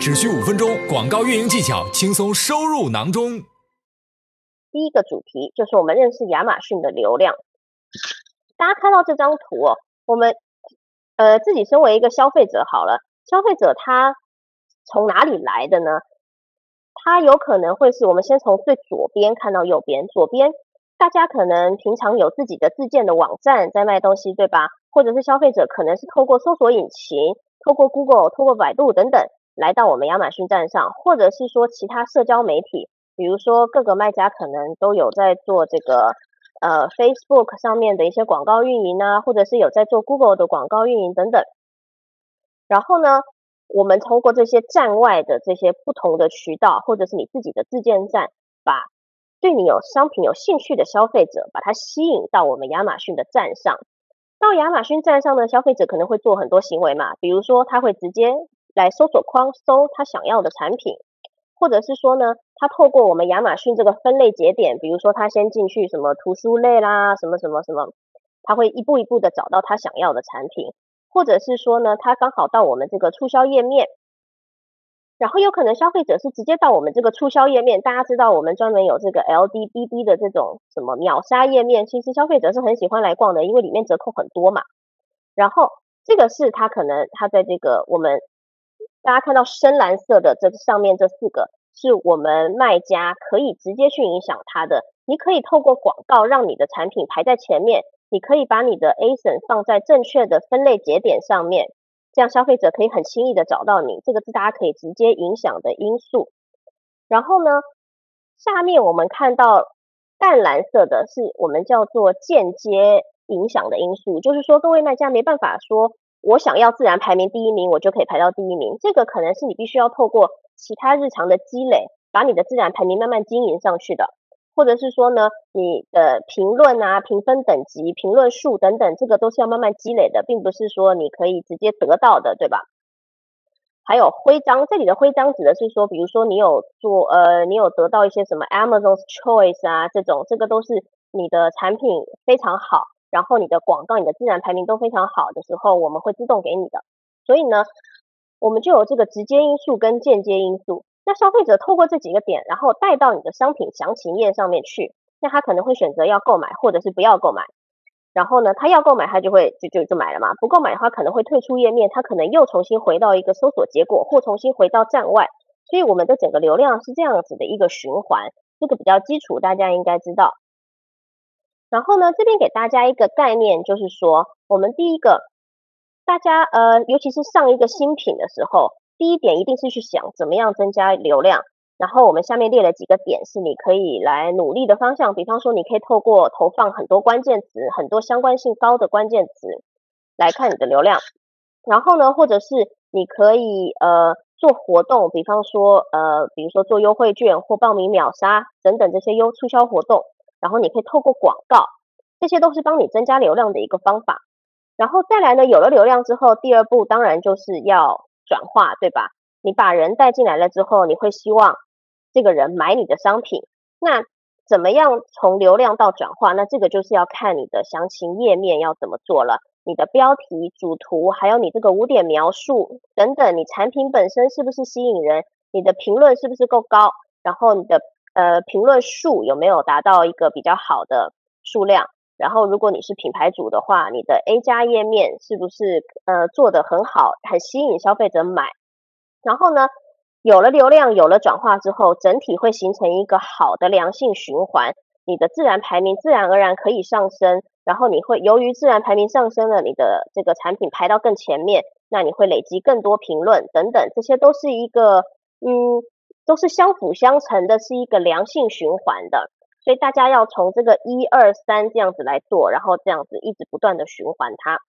只需五分钟，广告运营技巧轻松收入囊中。第一个主题就是我们认识亚马逊的流量。大家看到这张图，我们呃自己身为一个消费者好了，消费者他从哪里来的呢？他有可能会是我们先从最左边看到右边，左边大家可能平常有自己的自建的网站在卖东西，对吧？或者是消费者可能是透过搜索引擎，透过 Google、透过百度等等来到我们亚马逊站上，或者是说其他社交媒体，比如说各个卖家可能都有在做这个呃 Facebook 上面的一些广告运营啊，或者是有在做 Google 的广告运营等等。然后呢？我们通过这些站外的这些不同的渠道，或者是你自己的自建站，把对你有商品有兴趣的消费者，把它吸引到我们亚马逊的站上。到亚马逊站上的消费者可能会做很多行为嘛，比如说他会直接来搜索框搜他想要的产品，或者是说呢，他透过我们亚马逊这个分类节点，比如说他先进去什么图书类啦，什么什么什么，他会一步一步的找到他想要的产品。或者是说呢，他刚好到我们这个促销页面，然后有可能消费者是直接到我们这个促销页面。大家知道我们专门有这个 LDBB 的这种什么秒杀页面，其实消费者是很喜欢来逛的，因为里面折扣很多嘛。然后这个是他可能他在这个我们大家看到深蓝色的这上面这四个，是我们卖家可以直接去影响它的。你可以透过广告让你的产品排在前面。你可以把你的 ASIN 放在正确的分类节点上面，这样消费者可以很轻易的找到你。这个是大家可以直接影响的因素。然后呢，下面我们看到淡蓝色的是我们叫做间接影响的因素，就是说各位卖家没办法说我想要自然排名第一名，我就可以排到第一名。这个可能是你必须要透过其他日常的积累，把你的自然排名慢慢经营上去的。或者是说呢，你的评论啊、评分等级、评论数等等，这个都是要慢慢积累的，并不是说你可以直接得到的，对吧？还有徽章，这里的徽章指的是说，比如说你有做呃，你有得到一些什么 Amazon's Choice 啊这种，这个都是你的产品非常好，然后你的广告、你的自然排名都非常好的时候，我们会自动给你的。所以呢，我们就有这个直接因素跟间接因素。那消费者透过这几个点，然后带到你的商品详情页上面去，那他可能会选择要购买，或者是不要购买。然后呢，他要购买，他就会就就就买了嘛。不购买的话，可能会退出页面，他可能又重新回到一个搜索结果，或重新回到站外。所以我们的整个流量是这样子的一个循环，这个比较基础，大家应该知道。然后呢，这边给大家一个概念，就是说，我们第一个，大家呃，尤其是上一个新品的时候。第一点一定是去想怎么样增加流量，然后我们下面列了几个点是你可以来努力的方向，比方说你可以透过投放很多关键词，很多相关性高的关键词来看你的流量，然后呢，或者是你可以呃做活动，比方说呃比如说做优惠券或报名秒杀等等这些优促销活动，然后你可以透过广告，这些都是帮你增加流量的一个方法，然后再来呢，有了流量之后，第二步当然就是要。转化对吧？你把人带进来了之后，你会希望这个人买你的商品。那怎么样从流量到转化？那这个就是要看你的详情页面要怎么做了。你的标题、主图，还有你这个五点描述等等，你产品本身是不是吸引人？你的评论是不是够高？然后你的呃评论数有没有达到一个比较好的数量？然后，如果你是品牌主的话，你的 A 加页面是不是呃做的很好，很吸引消费者买？然后呢，有了流量，有了转化之后，整体会形成一个好的良性循环，你的自然排名自然而然可以上升。然后你会由于自然排名上升了，你的这个产品排到更前面，那你会累积更多评论等等，这些都是一个嗯，都是相辅相成的，是一个良性循环的。所以大家要从这个一二三这样子来做，然后这样子一直不断的循环它。